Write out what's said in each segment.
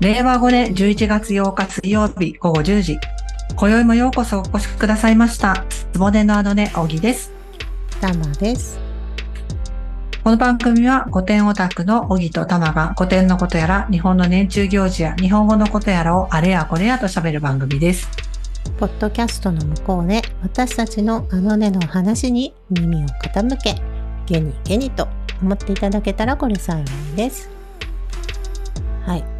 令和5年11月8日水曜日午後10時。今宵もようこそお越しくださいました。つぼねのあのね、おぎです。たまです。この番組は古典オタクの小木と玉が古典のことやら日本の年中行事や日本語のことやらをあれやこれやと喋る番組です。ポッドキャストの向こうで私たちのあのねの話に耳を傾け、ゲニゲニと思っていただけたらこれ幸いです。はい。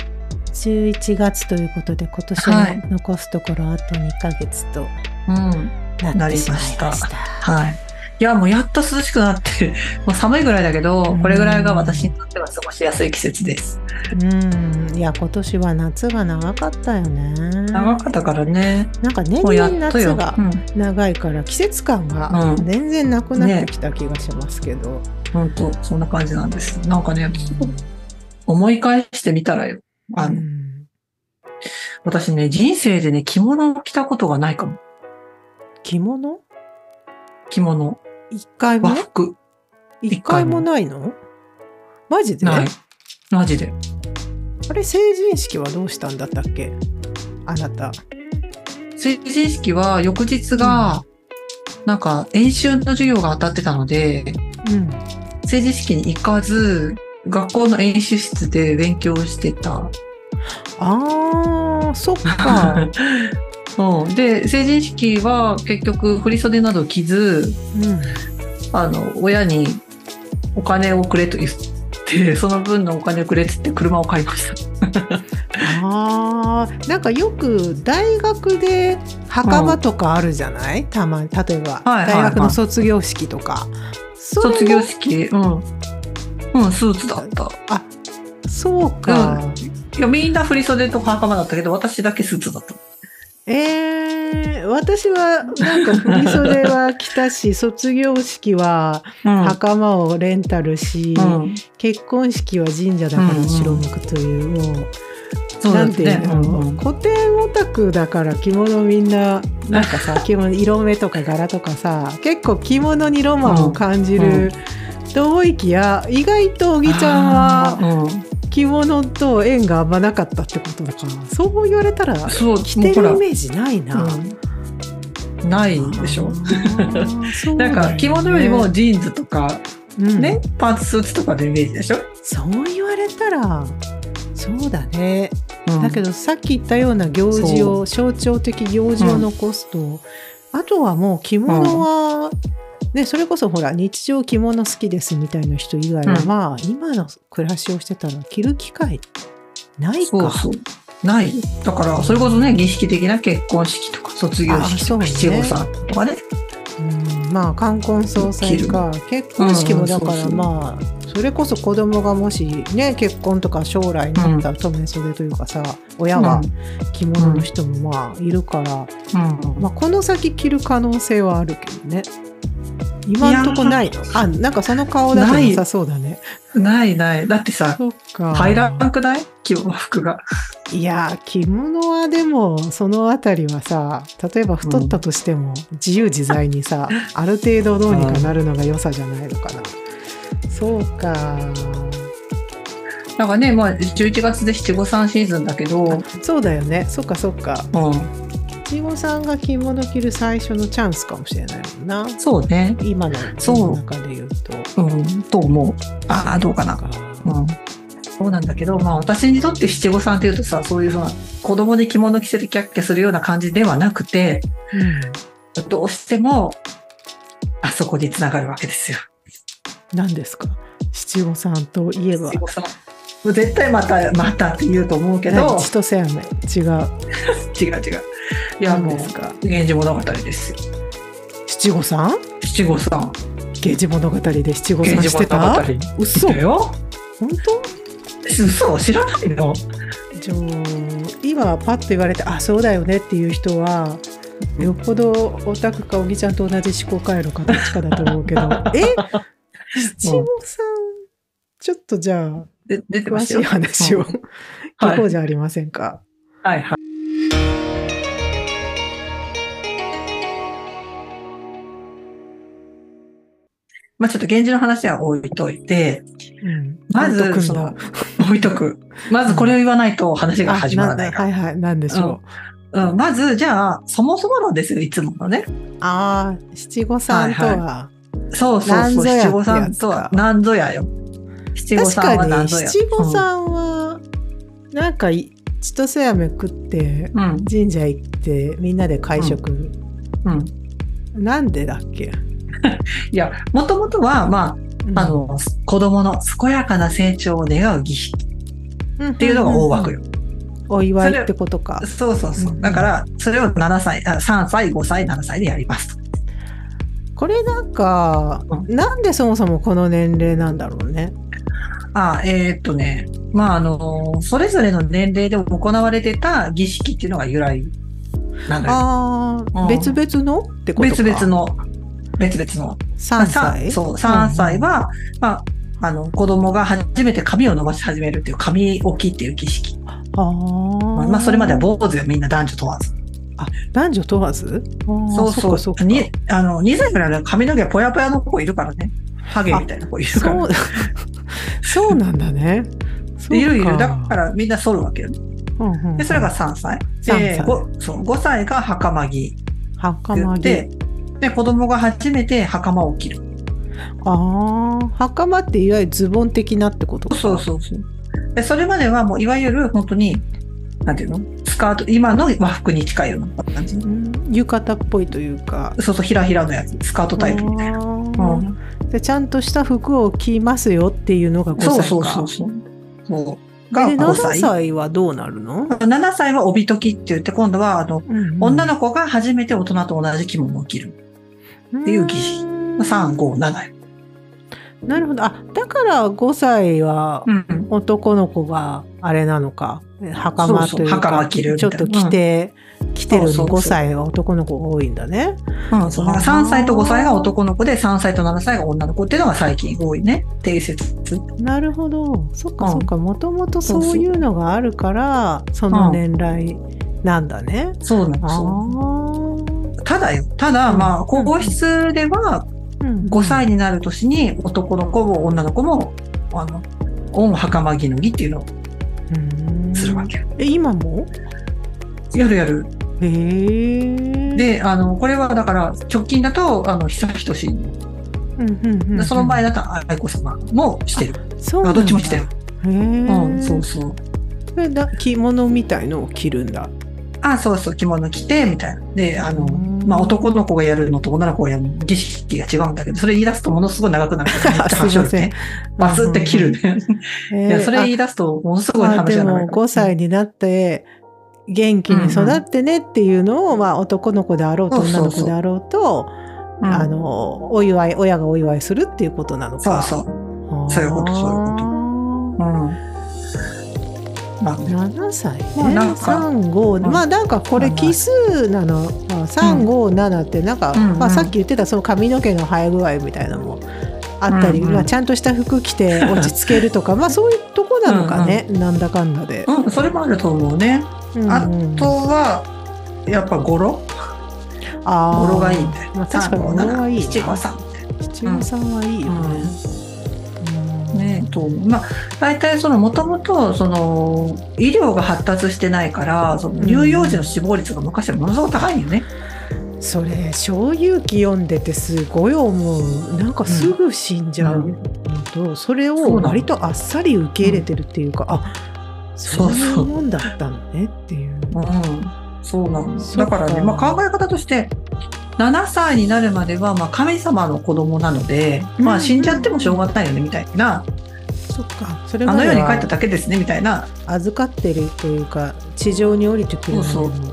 11月ということで今年はいも残すところあと2ヶ月とうん。なってしまいました。はい。いや、もうやっと涼しくなって、もう寒いぐらいだけど、これぐらいが私にとっては過ごしやすい季節です。うん。いや、今年は夏が長かったよね。長かったからね。なんか年々。夏がうん。長いから季節感がうん全然なくなってきた気がしますけど。本当そんな感じなんです。なんかね、思い返してみたらよ。あの、うん私ね、人生でね、着物を着たことがないかも。着物？着物。一回も？和服。一回もないの？マジで？ない。マジで。あれ成人式はどうしたんだったっけ？あなた。成人式は翌日が、なんか演習の授業が当たってたので、うん。成人式に行かず、学校の演習室で勉強してた。あー、そっか。うん、で、成人式は結局振袖など着ず、うん。あの、親にお金をくれと言って、その分のお金をくれって言って車を買いました。あー、なんかよく大学で墓場とかあるじゃない、たまに。例えば、はいはい大学の卒業式とか。卒業式、うん。うん、スーツだった。あ、そうか。いや、みんな振袖と袴だったけど、私だけスーツだった。えー、私はなんか振袖は着たし卒業式はうん。袴をレンタルし、うん。結婚式は神社だから白むくという、もうそうなんてい。うの、うんうん古典オタクだから着物みんななんかさ 着物色目とか柄とかさ結構着物にロマンを感じる、と思いきや意外と小木ちゃんはうん。着物と縁があんまなかったってことだからそう言われたらそう、着てるイメージないな。うん。ないでしょ。なんか着物よりもジーンズとか、うん。ね、パンツスーツとかのイメージでしょ。そう言われたらそうだね、うん。だけどさっき言ったような行事を象徴的行事を残すと、あとはもう着物は、ね、それこそほら日常着物好きですみたいな人以外は、うん。まあ今の暮らしをしてたら着る機会ないか。ない。だから、それこそね、儀式的な結婚式とか、卒業式とか、七五三とかね。うん。まあ冠婚葬祭か。結婚式もだからまあそれこそ子供がもしね結婚とか将来になったら留め袖というかさ、親は着物の人もまあいるから、うん。まあ、この先着る可能性はあるけどね今んとこないの？あなんかその顔だとなさそうだね。ないない。だってさ、入らんくない？着物服が。いや着物はでもそのあたりはさ例えば太ったとしても自由自在にさ、ある程度どうにかなるのが良さじゃないのかな、そうか。なんかね、まあ、11月で七五三シーズンだけど、そうだよね。そっかそっか。うん。ちごさんが着物着る最初のチャンスかもしれないもんなそうね。今の中で言うとうん。と思う。ああ、どうかな。うん。そうなんだけど、まあ私にとって七五三っていうとさ、そういうその子供に着物着せてキャッキャするような感じではなくて、うんどうしても、あそこにつながるわけですよ。何ですか？七五三といえば七五三。絶対また、またって言うと思うけど何、千歳飴違う違う違う。いや、もう源氏物語ですよ。七五三？七五三。源氏物語で七五三して。た？嘘。だよ。本嘘知らないの？当じゃあ今パッと言われてあそうだよねっていう人はよっぽどオタクかおぎちゃんと同じ思考回路かどっちかだと思うけど。え？七五三。ちょっとじゃあ詳しい。話を。うん。聞こうじゃありませんか、はいはい。まあちょっと源氏の話は置いといて、うんまずそのだ置いとく。まずこれを言わないと話が始まらないから。はいはい、なんでしょう。うん、まず、じゃあ、そもそもなんですよ、いつものね。ああ、七五三とは、はいそうそうそう、なんぞや七五三とは、なんぞやよ。七五確三はかになんぞや。七五三は、なんかい千歳飴食ってうん。うん。神社行ってみんなで会食、うん。なんでだっけ、いや、もともとは、まうん。あ、あの、子供の健やかな成長を願う儀式っていうのが大枠よ。お祝いってことか。そうそうそう。う。んだから、それを7歳、あ3歳、5歳、7歳でやります。と。これなんか、うなんでそもそもこの年齢なんだろうね。あ、えーっとね、まあ、あの、それぞれの年齢で行われてた儀式っていうのが由来なのよ。ああ、うん。別々のってことか。別々の、別々の。3歳？そう、3歳は、まあ、あの、子供が初めて髪を伸ばし始めるっていう髪置きっていう儀式。あーまあ、それまでは坊主よ、みんな男女問わず。男女問わず？そうそう。そっかにあの、2歳ぐらいの髪の毛ぽやぽやの子いるからね。ハゲみたいな子いるから。そう そうなんだねいるいる。だからみんな剃るわけよね。うんうんうんで、それが3歳。3で、歳 5, そう5歳が袴着袴着で、子供が初めて袴を着る。ああ袴っていわゆるズボン的なってことかそうそうそう。で、それまではもういわゆる本当に、なんていうの？スカート、今の和服に近いような感じ。うん浴衣っぽいというかそうそう、ひらひらのやつ。スカートタイプみたいな。あうーん、でちゃんとした服を着ますよっていうのが5歳かそうそうそうそう。そう。がで5 7歳。歳はどうなるの、7歳は帯時って言って、今度は、あの、女の子が初めて大人と同じ着物を着る。っていう儀式うん3、5、7。なるほどあだから5歳はうん。男の子があれなのか？袴というかそうそうちょっと着て、着てるの？そうそうそう5歳は男の子が多いんだね。うん、そう。だから3歳と5歳が男の子で、3歳と7歳が女の子っていうのが最近多いね。定説。なるほどそっかうんそっかもともとそういうのがあるからその年代なんだね。そうなんですあよ。ーただよ。ただ、うんまあ、皇室ではうん5歳になる年に男の子も女の子も、あの、オン袴着の儀っていうのをうんするわけ。え今も？やるやる。へえ。で、あの、これはだから、直近だと、あの、悠仁氏、うんうんその前だと愛子様もしてる。そうどっちもしてる。へえ。うん、そうそう。それだ着物みたいのを着るんだ。あ、そうそう、着物着て、みたいな。で、あのうん、まあ、男の子がやるのと女の子がやるの儀式が違うんだけど、それ言い出すとものすごい長くなるから、めっちゃすいません端折って、バスって切るね。えいーや、それ言い出すと、ものすごい話が長いから。5歳になって元気に育ってねっていうのを、まあ、男の子であろうと女の子であろうとうんあのお祝い親がお祝いするっていうことなのか。そうそう。そういうことそういうことうん。まあね、7歳ね。まあなんか35うんまあなんかこれ奇数なの、まあ、357ってなんか、まあ、さっき言ってたその髪の毛の生え具合みたいなのもあったり、まあ、ちゃんとした服着て落ち着けるとか まあそういうとこなのかね、なんだかんだで。うん、それもあると思うね。うんあとは、やっぱ語呂？あー語呂がいいんだよ。まあ、確かに語呂はいいな。七五三。七五三はいいよね。うん。ねとまあ大体そのもともとその医療が発達してないからその乳幼児の死亡率が昔はものすごく高いよね。それ小遊記読んでてすごい思う。なんかすぐ死んじゃう。のと、それを割とあっさり受け入れてるっていうか、あそういうもんだったのねっていう。うん、そうなの。そっか。だからね、まあ、考え方として7歳になるまではまあ神様の子供なので、まあ死んじゃってもしょうがないよねみたいな、そっか。それあの世に帰ったはだけですねみたいな。預かってるというか地上に降りてくるのそうも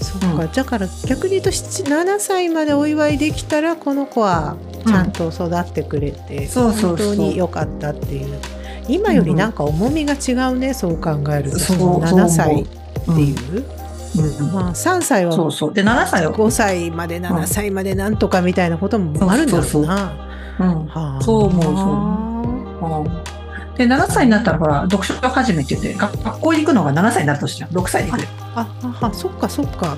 そっか、だから逆に言うと7 7歳までお祝いできたらこの子はちゃんと育ってくれて、そうそうそう。本当に良かったっていう。今よりなんか重みが違うね、そう考えると。そう。そのそう7歳ってう。ん。いう、うんまあ3歳はそうそう。で7歳を、5歳まで7歳までなんとかみたいなこともあるんだろうな。うんはあ。そう思うそうう。ん。で7歳になったらほら読書始めってて学学校に行くのが7歳になるとして6歳に行くあああそっかそっか。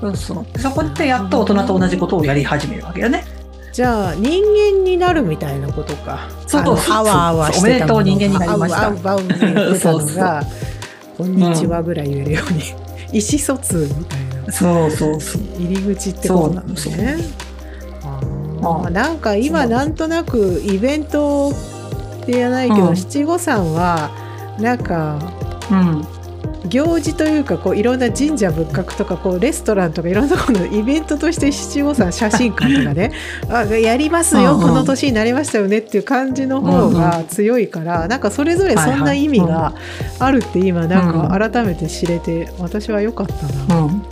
そうそう。そこでやっと大人と同じことをやり始めるわけよね。じゃあ人間になるみたいなことか。そうそう。そうあのあわあわしてたもの。おめでとう人間になりました。あうあうあう言ってたのが、こんにちはぐらい言えるように、意思疎通みたいなそうそうそう。入り口ってことなのそうね。あなんか今なんとなくイベントってやないけど、うん七五三はなんかうん。行事というかこういろんな神社仏閣とかこうレストランとかいろんなところのイベントとして七五三写真館とかね あやりますよ、この年になりましたよねっていう感じの方が強いから、なんかそれぞれそんな意味があるって今なんか改めて知れて私は良かったな、うん。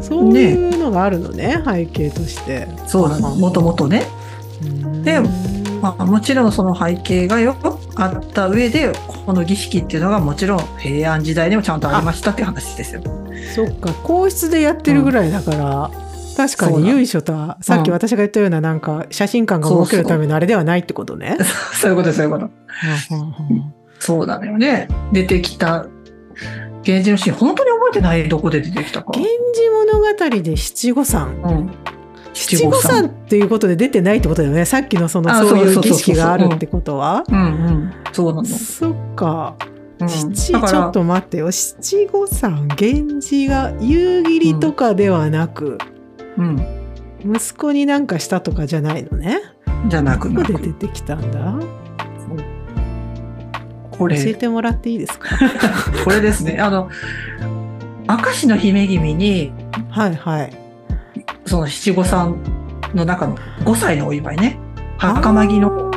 そういうのがあるのね背景として。そうなの。もともとね。でうんまあ、もちろんその背景がよあった上で、この儀式っていうのがもちろん平安時代にもちゃんとありましたっていう話ですよ。そっか皇室でやってるぐらいだから、確かに由緒とはさっき私が言ったようななんか写真館が設けるためのあれではないってことね。そういうことそういうこと。うんうんうんそうなのよね。出てきた、源氏のシーン、本当に覚えてないどこで出てきたか。源氏物語で七五三うん。七五三っていうことで出てないってことだよね。さっきのそのあそういう儀式があるってことは。うんうん。そうなの。そっか。うん、七だから。ちょっと待ってよ。七五三源氏が夕霧とかではなく、うん。息子になんかしたとかじゃないのね。じゃなくなでく。出てきたんだ？こ教えれ、てもらっていいですか？これですね。あの、明石の姫君に、はいはいその七五三の中の5歳のお祝いね。袴木の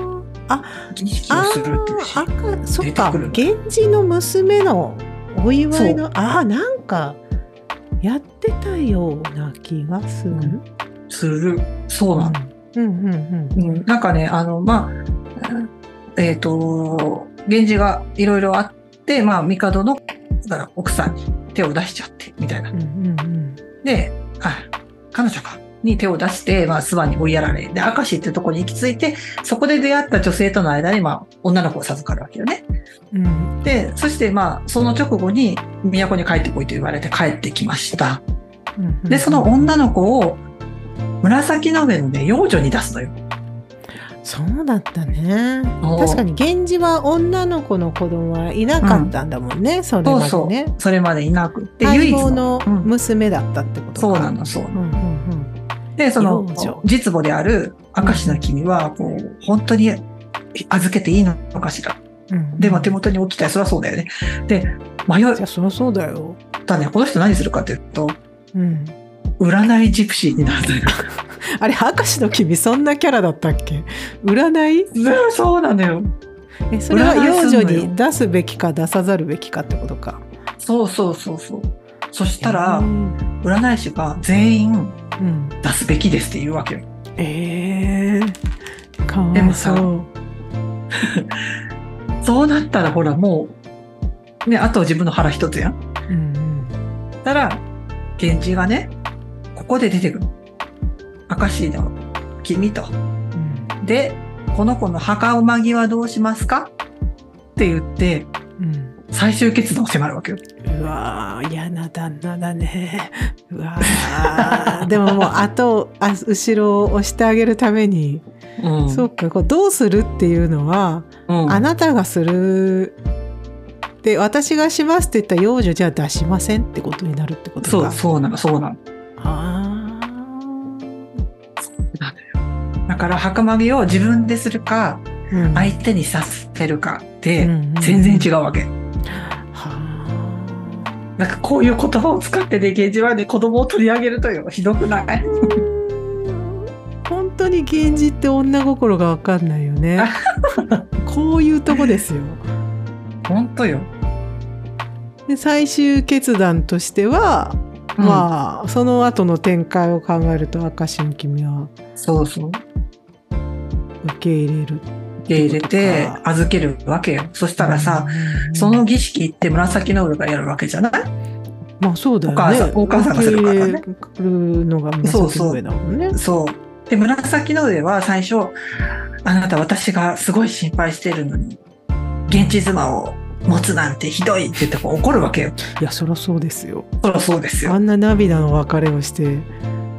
儀式をするっていう。そっか。源氏の娘のお祝いのあーなんかやってたような気がする、うん。する。そうなの。うんうんうんうん、なんかね、あの、まあ、えっ、と、源氏がいろいろあって、まあ、帝のだから奥さんに手を出しちゃって、みたいな。うん。うんうん。で、あ、彼女か。に手を出して、まあ、諏訪に追いやられ、で、明石っていうところに行き着いて、そこで出会った女性との間に、まあ、女の子を授かるわけよね。うんで、そして、まあ、その直後に、都に帰ってこいと言われて帰ってきました。うんうんで、その女の子を、紫の上のね、幼女に出すのよ。そうだったねお確かに源氏は女の子の子供はいなかったんだもんね、それそうそうまでね。それまでいなくって、待唯一望のうん娘だったってことか、そうなの、そうなの。うんうんで、その実母である明石の君は、こう、本当に預けていいのかしら。うんうんでも手元に置きたい。そりゃそうだよね。で、迷っじゃあそりゃそうだよ、たね、この人何するかっていうと、うん、占いジプシーになるのよ。あれ明石の君そんなキャラだったっけ？占い？うんそうなのよ。えそれは幼女に出すべきか出さざるべきかってことかそうそうそうそう。そしたらう、ん占い師が全員うん出すべきですって言うわけよ。えー、かわいでもさ そうなったら、ほら、もう、ね、あとは自分の腹一つやん。うんたら、源氏がね、ここで出てくる。明石の君と。うんで、この子の墓馬木はどうしますか？って言って、うん最終決断を迫るわけよ。うわー嫌な旦那だね。うわー。でももう後あ後ろを押してあげるために、うん。そっかこうどうするっていうのは、うん。あなたがする。で私がしますって言った幼女じゃ出しませんってことになるってことか。そう、そうなの、そうなの。あだから、袴木を自分でするか、ー、うん。相手にさせるかで、うんうん全然違うわけ。はなんかこういう言葉を使ってね、源氏はね、子供を取り上げるとよ。ひどくない？ー 本当に源氏って女心がわかんないよね こういうとこですよ本当よ。で最終決断としては、うんまあその後の展開を考えると明石の君はそうそう。受け入れる入れて、預けるわけよ。そしたらさ、うんその儀式って紫の上がやるわけじゃない？まあそうだよねお母さんお母さんがするからねるのが紫の上だもんねそう。で、紫の上は最初、あなた私がすごい心配してるのに、現地妻を持つなんてひどいって言って怒るわけよ。いやそりゃそうですよそりゃそうですよ。あんな涙の別れをして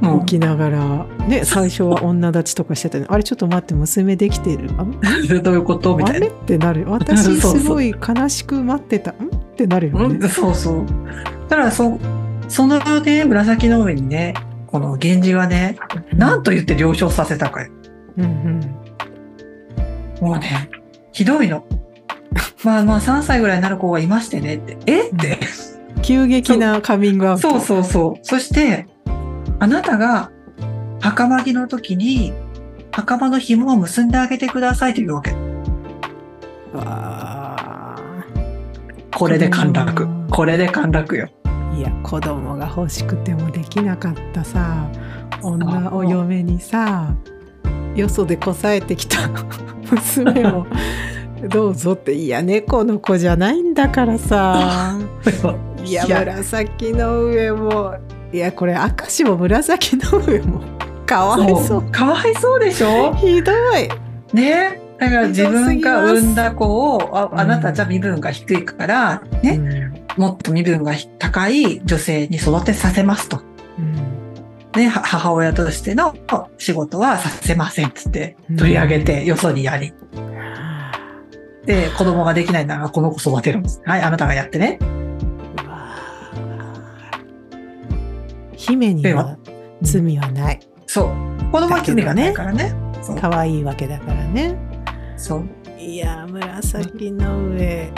うん起きながら、ね、最初は女立ちとかしてたのあれちょっと待って娘できてる？あどういうこと？みあたいなれ？ってなる 私すごい悲しく待ってたんってなるようん、ね。そうそう。だからそ、そのね、紫の上にね、この源氏はね、何と言って了承させたかよ。うんうんもうね、ひどいの。まあまあ3歳ぐらいになる子がいましてねって。え？って。急激なカミングアウト。そうそうそう。そして、あなたが袴着の時に、袴の紐を結んであげてくださいというわけ。わこれで陥落うん。これで陥落よ。ーいや子供が欲しくてもできなかったさ女お嫁にさよそでこさえてきた 娘をどうぞっていや猫の子じゃないんだからさ いや紫の上もいやこれ明石も紫の上もかわいそう。かわいそうでしょ？ひどい。ね？だから自分が産んだ子を、あうん。あなたじゃ身分が低いから、ね、うん。もっと身分が高い女性に育てさせますと。うん。ね、は母親としての仕事はさせませんっつってうん。取り上げてよそにやり。で、子供ができないならこの子育てるんです。はい、あなたがやってね。姫には罪はない。そう。子供は罪がないからね。可愛いわけだからね。そう。いや紫の上。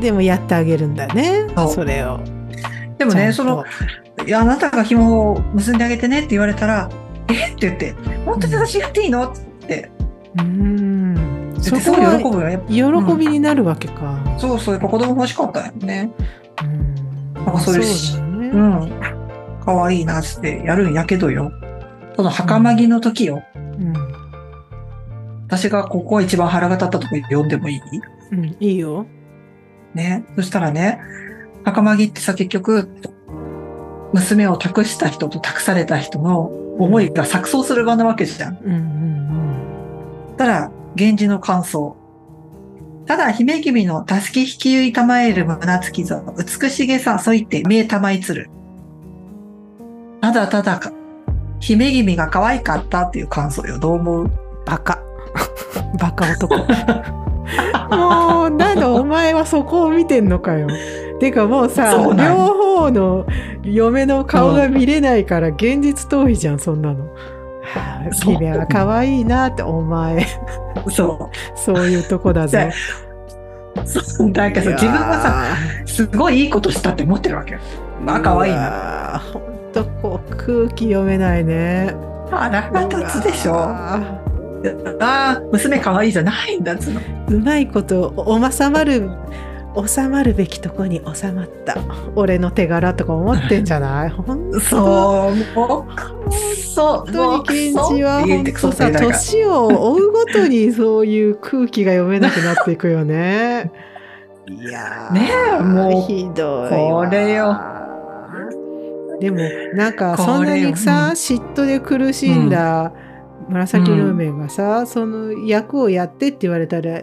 でもやってあげるんだね。そう。それを。でもね、その、いや、あなたが紐を結んであげてねって言われたら、え？って言って、本当に私やっていいの？って。うん。そこは喜ぶよ。やっぱ喜びになるわけか、そうそう、やっぱ子供欲しかったよね。うん。なんかそういうそうね、うん。可愛いなってやるんやけどよ。その袴着の時よ。うん私がここ一番腹が立ったとこ読んでもいい？うん、いいよね。そしたらね、袴着ってさ、結局、娘を託した人と託された人の思いが錯綜する場なわけじゃん。うんうんただ、源氏の感想。ただ、姫君のたすき引きゆいたまえる胸つきぞ、美しげさそいて見えたまいつる。ただただか、姫君が可愛かったっていう感想よ。どう思う？バカ バカ男 もうなんでお前はそこを見てんのかよてかもうさそう両方の嫁の顔が見れないから現実逃避じゃんそんなの。はあ君は可愛いなってお前そそういうとこだぜ。う。そう。なんかさ、自分はさ、すごいいいことしたって思ってるわけよ。まあ、可愛いな。とこう空気読めないね。腹が立つでしょ？あ娘可愛いじゃないんだっつうの。うまいことお収まる収まるべきとこに収まった俺の手柄とか思ってんじゃない？ほんとそう、もう、くそ、本当にケンジは本当さ年を追うごとにそういう空気が読めなくなっていくよね。いやーねえもうひどいわこれよでもなんかそんなにさ、うん嫉妬で苦しんだ紫の梅がさ、その役をやってって言われたら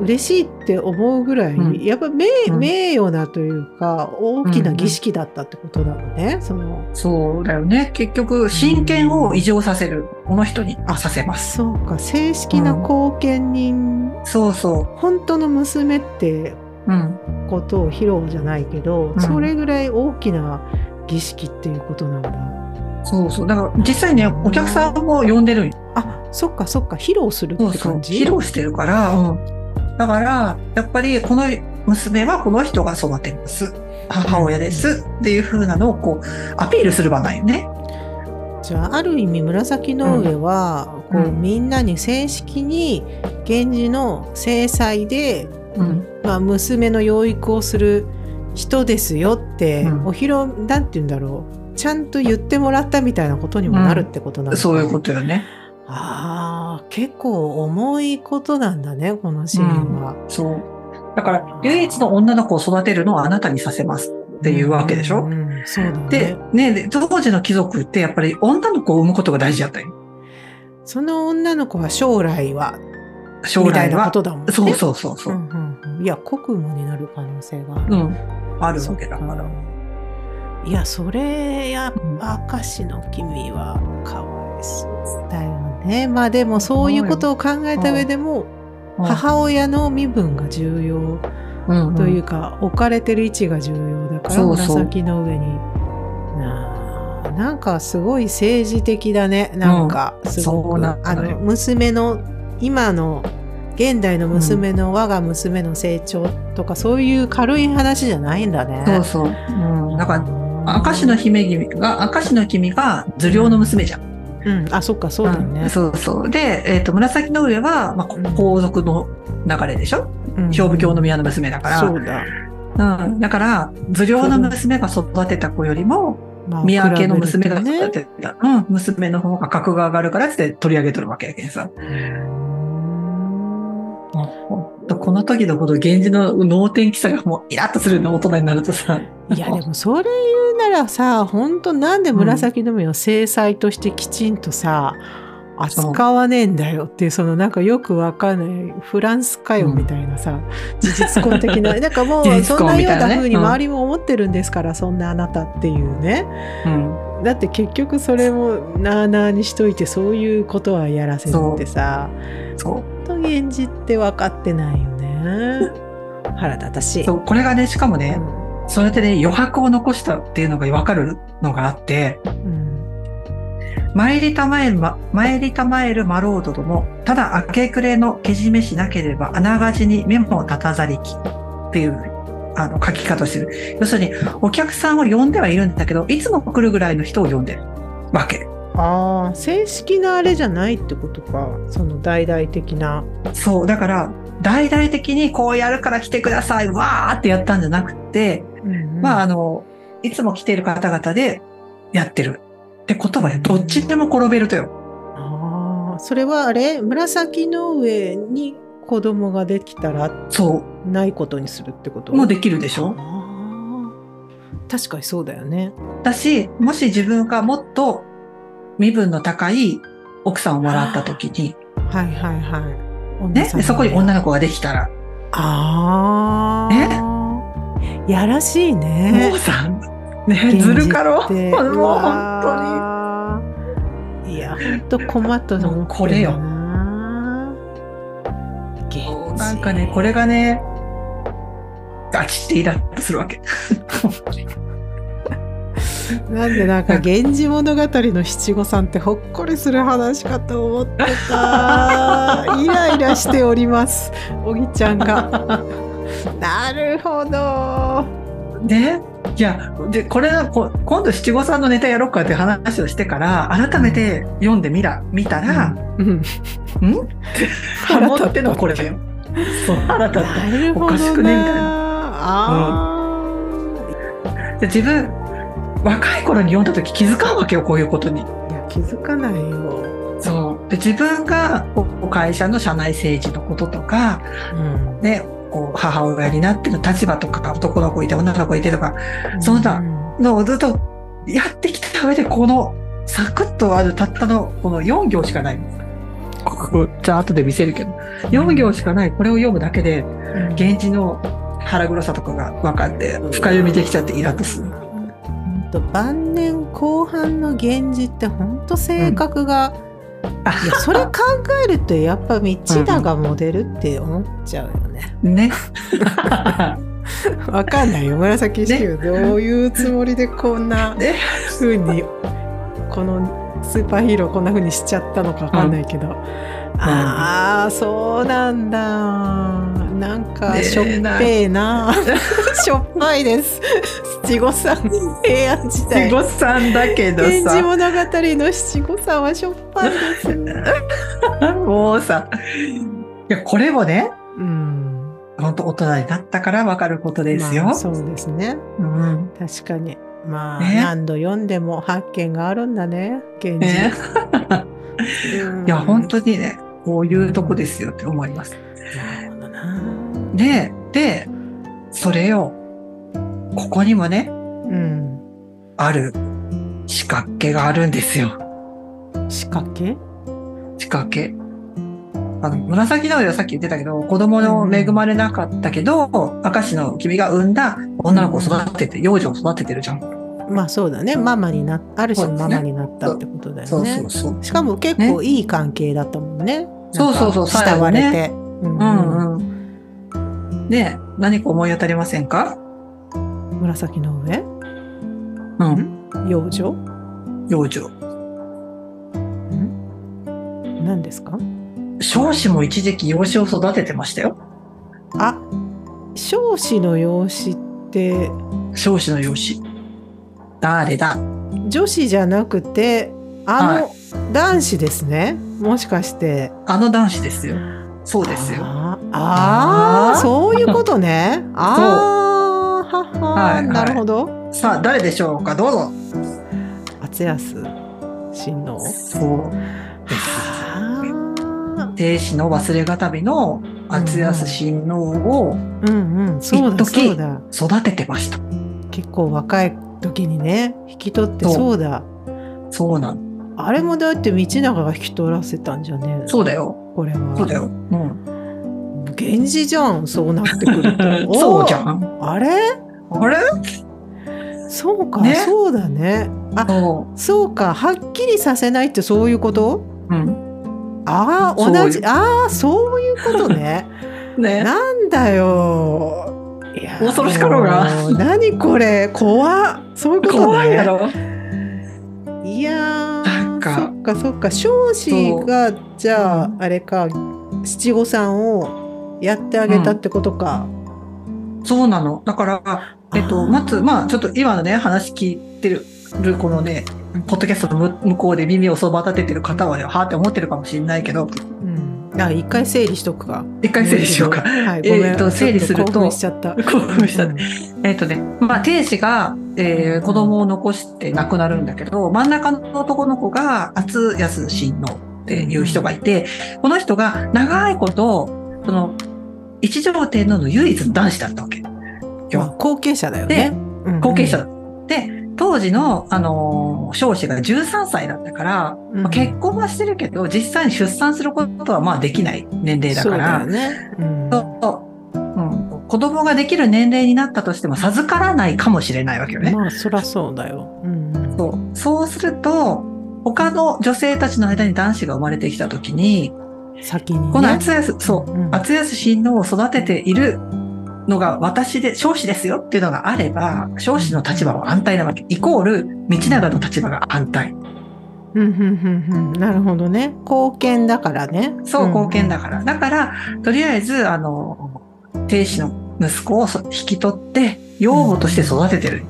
嬉しいって思うぐらい、うんやっぱ名,、うん名誉なというか大きな儀式だったってことなのね、そのそうだよね。結局、親権を異常させる。この人にあさせます。そうか正式な後見人、そうそ本当の娘ってう。うん。ことを披露じゃないけど、うんそれぐらい大きな儀式っていうことなんだ。そうそう。だから、実際ね、お客さんも呼んでるんよあそっかそっか披露する。って感じ？披露してるから、うん。だから、やっぱり、この娘はこの人が育てます。母親です。っていう風なのを、こう、アピールする場なんよね。じゃあある意味紫の上は、こううんみんなに正式に源氏の制裁で、うん。まあ、娘の養育をする人ですよって、うんお披露なんて言うんだろうちゃんと言ってもらったみたいなことにもなるってことなのか？なそういうことよね。ああ結構重いことなんだねこのシーンは。そう。だから、唯一の女の子を育てるのはあなたにさせますっていうわけでしょ、うんうんそうだでね。、ね、で当時の貴族ってやっぱり女の子を産むことが大事だったよ。その女の子は将来は？将みたいなこ来は。とだもんね。そうそうそうそうう。んうんうんいや国務になる可能性がある。うん。あるわけだから。いや、それ、やっ明石の君はかわいそうだよね。まあでも、そういうことを考えた上でも、母親の身分が重要うんというか、置かれてる位置が重要だから、そうそう紫の上に。なあなんかすごい政治的だね。なんか、すごく。そうなあの、娘の、今の、現代の娘の我が娘の成長とか、そういう軽い話じゃないんだね。そうそう。うん。だから、明石の姫君が、明石の君が頭領の娘じゃん。うん、あ、そっか、そうだよね。んそうそう。で、えっ、と、紫の上は、まあ、皇族の流れでしょ？うん兵部教の宮の娘だから。そうだ。うん。だから、頭領の娘が育てた子よりも、まあ宮家の娘が育てた、うん、娘の方が格が上がるからって取り上げとるわけやけんさ。もうほんとこの時のこの源氏の脳天気さがもうイラッとするの大人になるとさ。いやでもそれ言うならさ本当なんで紫の実を制裁としてきちんとさ、扱わねえんだよっていうそのなんかよくわかんないフランスかよみたいなさ、事実婚的な なんかも事うそんなような風にうん周りも思ってるんですから、そんなあなたっていうねうん。だって結局それもなあなあにしといてそういうことはやらせてさそう。源氏って分かってないよね腹立たしい。そう、これがね、しかもね、うんそれでね、余白を残したっていうのがわかるのがあって、うん参りたまえる、ま、参りたまえるマロードども、ただ明け暮れのけじめしなければ、あながちに目も立たざりきっていう、あの、書き方をしてる。要するに、お客さんを呼んではいるんだけど、いつも来るぐらいの人を呼んでるわけ。ああ正式なあれじゃないってことかその大々的な。そう、だから、大々的にこうやるから来てください、わーってやったんじゃなくて、まあ、あの、いつも来ている方々でやってる。ってことは、どっちでも転べるとよ。ああそれはあれ？紫の上に子供ができたらそないことにするってこと？う。もうできるでしょ確かにそうだよね。だし、もし自分がもっと身分の高い奥さんをもらった時に、はいはいはい。ね、そこに女の子ができたら、ああ。やらしいね。もうさ、ね、ずるかろ現実ってもうう本わー。いや、本当困ったと思ってもうこれよ。なんかね、これがね、ガチってイラッとするわけ。なんでなんか「源氏物語」の七五三ってほっこりする話かと思ってた。イライラしております。おぎちゃんが。なるほど。で、いや、で、これこ、今度七五三のネタやろうかって話をしてから、改めて読んでみら、見たら、うん。ん。ハモってのこれ。だよ。そう、腹立っなるほどな。おかしくねみたいな。あた。で自分、若い頃に読んだ時気づかんわけよ、こういうことに。ーいや気づかないよ、そう。で、自分が会社の社内政治のこととか、うんね、こう母親になっての立場とか、男の子いて女の子いてとか、そんなうんのをずっとやってきた上で、このサクッとあるたったのこの4行しかない。ここ、じゃあ後で見せるけど、4行しかないこれを読むだけで、うん源氏の腹黒さとかが分かって、深読みできちゃってイラッとする。本当晩年後半の源氏って本当性格が、あいやそれ考えるとやっぱ道田がモデルって思っちゃうよね。ね。わかんないよ。紫式部どういうつもりでこんなね。風にこのスーパーヒーローこんな風にしちゃったのかわかんないけど、ああそうなんだ。なんかしょっぺーな。しょっぱいです七五三平安時代七五三だけど源氏さ、物語の七五三はしょっぱいです。もうさ、いや、これもね、うん。本当大人になったから分かることですよ。まあそうですね。うん。確かに。まあ、ね何度読んでも発見があるんだね。源氏。ね。うんいや、本当にね、こういうとこですよって思います。なるほどな。で、で、それを、ここにもね、うん。ある仕掛けがあるんですよ。仕掛け？仕掛け。あの、紫の上はさっき言ってたけど、子供の恵まれなかったけど、明石の君が産んだ女の子を育てて、幼女を育ててるじゃん。まあそうだね。ママにな、ある種そうですねママになったってことだよね。そうそうそう。しかも結構いい関係だったもんね。そうそうそう慕われて。うんうんうん。ねえ何か思い当たりませんか？紫の上？うん。養女？養女。ん？何ですか？少子も一時期養子を育ててましたよ。あ、少子の養子って？少子の養子。誰だ？女子じゃなくて、あの男子ですね。もしかして。あの男子ですよ。そうですよ。あーあー、あーそういうことね。ああ、はいはいなるほど。さあ、誰でしょうか？どうぞ。厚安親王。そう。は亭主の忘れがたびの厚安親王をあ、うんうん、そうだ一時そうだ。育ててました。結構若い時にね、引き取ってそうだ。そうなの。あれもだって道長が引き取らせたんじゃね？えのそうだよ。これは。そうだよ。うん。源氏じゃん、そうなってくると。そうじゃん。ん。あれ？あれ？そうか、ねそうだね。あ、そそうか、はっきりさせないってそういうこと？う。うん。ああ、同じ、ああ、そういうことね。ね。なんだよ。いや恐ろしかろうが何これ、怖っそういうことね。怖いやろ。いやそっかそっか、少子が、じゃあ、あれか、七五三をやってあげたってことか。そうなの。だから、えっと、まず、まあ、ちょっと今のね、話聞いてる、このね、ポッドキャストの向こうで耳をそば立ててる方はね、はーって思ってるかもしれないけど、うん。あ、一回整理しとくか。一回整理しようか。はい、えーごめん。と整理すると興奮しちゃった。興奮したうんえっとね、まあ、亭主が、えー子供を残して亡くなるんだけど、真ん中の男の子が厚安親王っていう人がいて、この人が長いこと、その、一条天皇の唯一の男子だったわけ。まあ後継者だよねで。うんうん後継者だ。で、当時の、あのー少子が13歳だったから、うんまあ結婚はしてるけど、実際に出産することはまあできない年齢だから、そうね。うん子供ができる年齢になったとしても授からないかもしれないわけよね。まあ、そらそうだよ。うんうんそうそうすると、他の女性たちの間に男子が生まれてきたときに、先にね。この厚安、そう、うん厚安親王を育てているのが私で、少子ですよっていうのがあれば、少子の立場は安泰なわけ。イコール、道長の立場が安泰。うんうんうんうんなるほどね。貢献だからね。そう、ん貢献だから。だから、とりあえず、あの、亭主の息子をそ引き取って、養母として育ててる。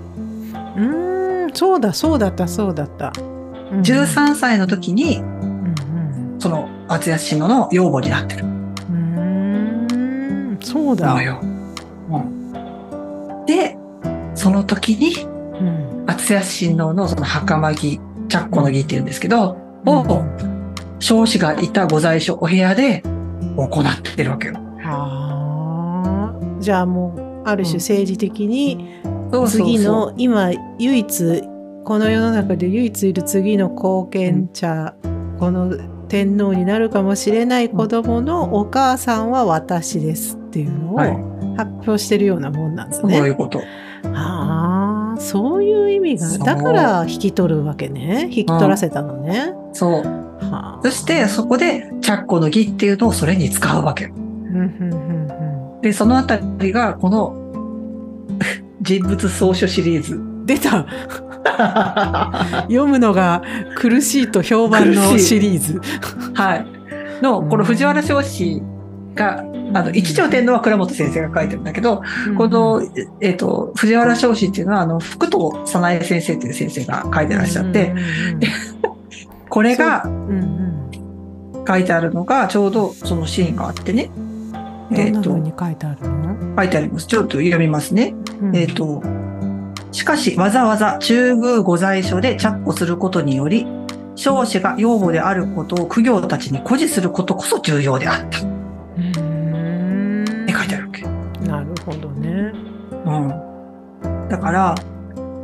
うーん、そうだ、そうだった、そうだった。うん13歳の時に、うんその、厚安親王の養母になってる。うん、そうだ。のよ。うん。で、その時に、うん親王のその袴着、着この儀って言うんですけど、を、少子がいた御在所、お部屋で行ってるわけよ。はあ。じゃあもう、ある種政治的に、次の、今、唯一、この世の中で唯一いる次の後見者、この天皇になるかもしれない子供のお母さんは私ですっていうのをはい発表してるようなもんなんだそういね。うこと。ああ、そういう意味が、そうだから引き取るわけね。引き取らせたのね。そう。はあ。そして、そこで、着この儀っていうのをそれに使うわけで、そのあたりが、この、人物総書シリーズ。うん出た読むのが苦しいと評判のシリーズ。はい。の、この藤原彰子が、あの、一条天皇は倉本先生が書いてるんだけど、この、えっ、と、藤原彰子っていうのは、あの、福藤早苗先生っていう先生が書いてらっしゃって、これが書いてあるのが、ちょうどそのシーンがあってね。えっ、とんな風、に書いてあるの、書いてあります。ちょっと読みますね。うんえっ、と、しかし、わざわざ中宮御在所で着工することにより、少子が養母であることを苦行たちに誇示することこそ重要であった。うん。だから、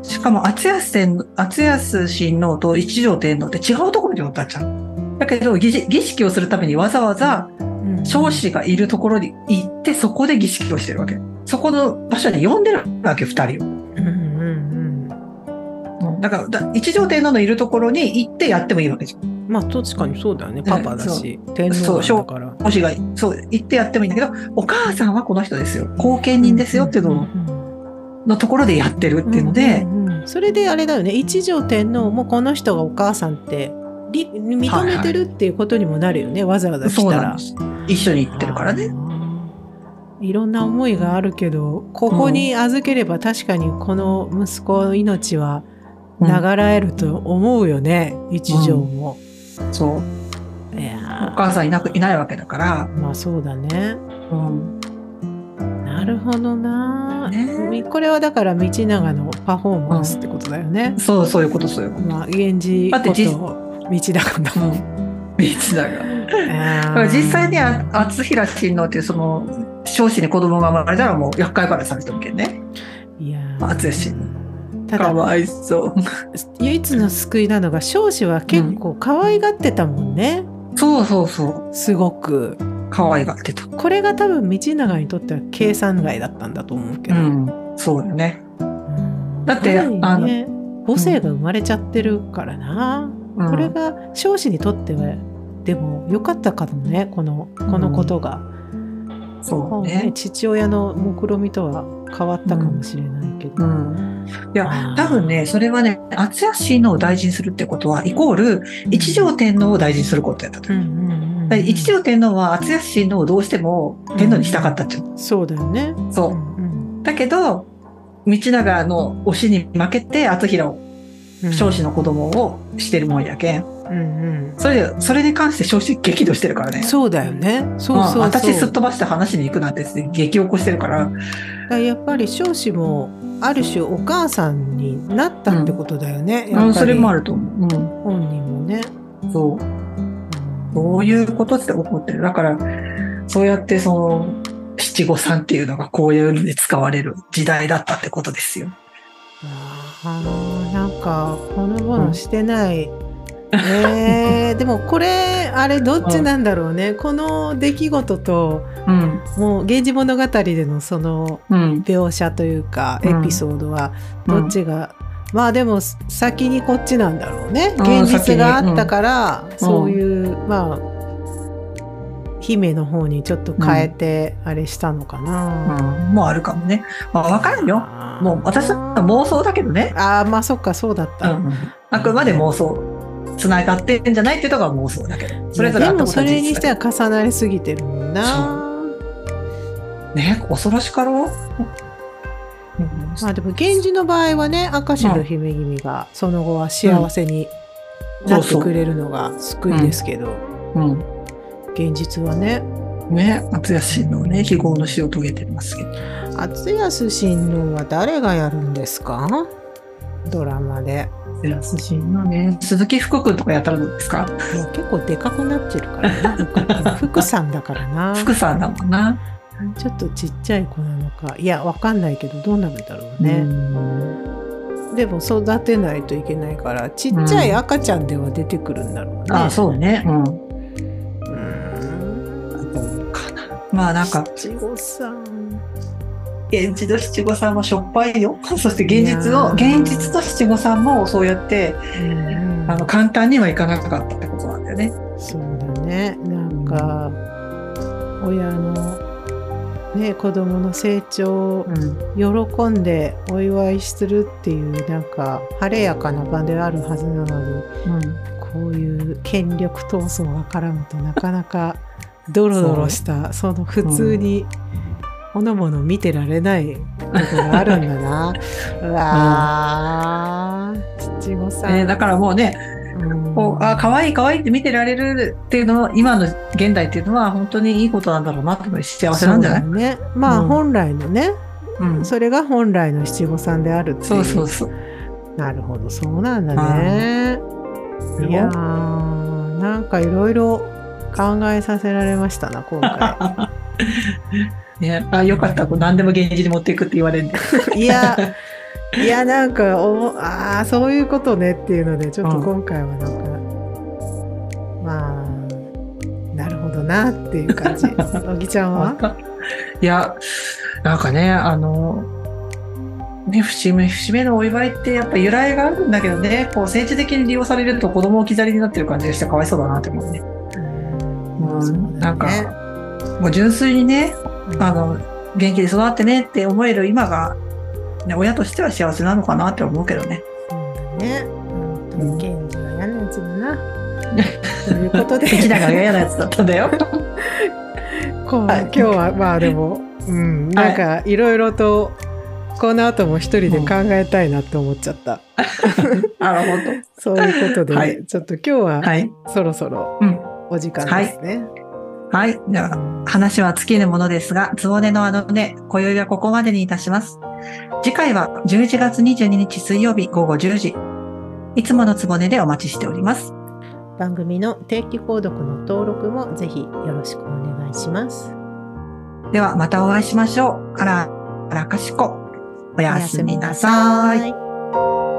しかも、厚安天皇、厚安親王と一条天皇って違うところにおったっちゃう。だけど、儀式儀式をするためにわざわざうん少子がいるところに行って、そこで儀式をしてるわけ。そこの場所に呼んでるわけ、二人を。うんうんうん。だから、だ一条天皇のいるところに行ってやってもいいわけじゃん。まあ確かにそうだよね。パパだし、天皇そうだから。もしが、そう、行ってやってもいいんだけど、お母さんはこの人ですよ。後見人ですよっていうのんのところでやってるっていうので、んうんうんそれであれだよね一条天皇もこの人がお母さんってり認めてるっていうことにもなるよね、わざわざ来たら。一緒に行ってるからね。いろんな思いがあるけどここに預ければ確かにこの息子の命はうん流れると思うよね、一条も。そう。おいや母さんいなく、いないわけだから。ーまあそうだね。うん。なるほどな、ねみこれはだから道長のパフォーマンスってことだよね。そう、そういうこと、そういうこと。まあ源氏こと道長の。うん。道だが。だから実際にあ厚平親王っていうその少子に子供が生まれたらもう厄介払いされてるけんね。いやー厚吉ただかわいそう。唯一の救いなのが少子は結構可愛がってたもんね、そうそうそう。すごく可愛がってた。これが多分道長にとっては計算外だったんだと思うけど、うん。そうよね。うんだってやっぱりね母性が生まれちゃってるからな、うん、これが少子にとってはでも良かったかもねこのこのことが、そうねね。父親の目論見みとは変わったかもしれないけど、うん。いや多分ね、それはね、厚吉親王を大事にするってことは、イコール、一条天皇を大事にすることやったと。うんうんうんうん一条天皇は厚吉親王をどうしても天皇にしたかったっていう。そうだよね。そうう。んだけど、道長の推しに負けて、厚平を、うん少子の子供をしてるもんやけん。うんうんそれで、それに関して少子激怒してるからね。そうだよね。そうそうそう。まあ私すっ飛ばして話に行くなんて激起こしてるから。やっぱり少子もある種お母さんになったってことだよね。うん、それもあると思本人もね。う。うん。そう。うんそういうことって思ってる。だから、そうやってその、七五三っていうのがこういうので使われる時代だったってことですよ。あーなんかほのぼのしてない。えー、でもこれあれどっちなんだろうね、この出来事とうん。もう「源氏物語」でのそのうん。描写というかエうんピソードはどっちが、まあでも先にこっちなんだろうねうん現実があったから、にうんそういうまあ姫の方にちょっと変えてあれしたのかうな。ん。もうあるかもね。まあ、わからんよ。もう私は妄想だけどね。あーまあそっかそうだっうた。ん。あくまで妄想。つながってんじゃないっていうのが妄想だけど。それぞれあでもったことはそれにしては重なりすぎてるもんな。ね、恐ろしかろう。うんまあでも源氏の場合はね明石の姫君がその後は幸せになってくれるのが救いですけど、うん。現実はね。ね、厚安親王ね、非業の死を遂げてますけど。厚安親王は誰がやるんですか？ドラマで。厚安親王ね、鈴木福君とかやったらどうですか？結構でかくなってるからな。福福さんだからな。福さんだもんな。ちょっとちっちゃい子なのか。いやわかんないけどどうなるんだろうね、うん。でも育てないといけないからちっちゃい赤ちゃんでは出てくるんだろうね、あ、そうね。うん。う。まあなんか、七五三。現実と七五三はしょっぱいよ。そして現実を、現実と七五三もそうやって、うん。あの、簡単にはいかなかったってことなんだよね。そうだね。なんか親のね子供の成長をうん。喜んでお祝いするっていうなんか晴れやかな場であるはずなのにうん。こういう権力闘争が絡むとなかなかドロドロしたその普通にほのぼの見てられないことがあるんだな。うわー七五三、えーだからもうね、うんこうあ可愛い可愛いって見てられるっていうのは今の現代っていうのは本当にいいことなんだろうなって幸せなんじゃない？ね。まあ、うん。本来のねうん。それが本来の七五三であるっていうそうそうそう。なるほどそうなんだね。い。やーなんかいろいろ考えさせられましたな今回。ね、あよかった。こう何でも現実に持っていくって言われるんで。いや、いや、なんか、おあ、そういうことねっていうので、ちょっと今回はなんか、まあ、なるほどなっていう感じ。おぎちゃんは？いやなんかねあのね、節目節目のお祝いってやっぱ由来があるんだけどね、こう政治的に利用されると子供置き去りになってる感じがしてかわいそうだなって思うね。うん、なんか、もう純粋にね、あの、元気で育ってねって思える今が、ね、親としては幸せなのかなって思うけどね。そうだね。本当に検事は嫌なやつだな。ということで、一だが嫌なやつだったんだよ。こうはい今日はまあでも、うん、なんかいろいろとこの後も一人で考えたいなって思っちゃった。あら、ほんそういうことで、はいちょっと今日ははい。そろそろうん。お時間ですね。はい。じゃあ、話は尽きぬものですが、つぼねのあのね、今宵はここまでにいたします。次回は11月22日水曜日午後10時。いつものつぼねでお待ちしております。番組の定期購読の登録もぜひよろしくお願いします。では、またお会いしましょう。あら、あらかしこ。おやすみなさい。い。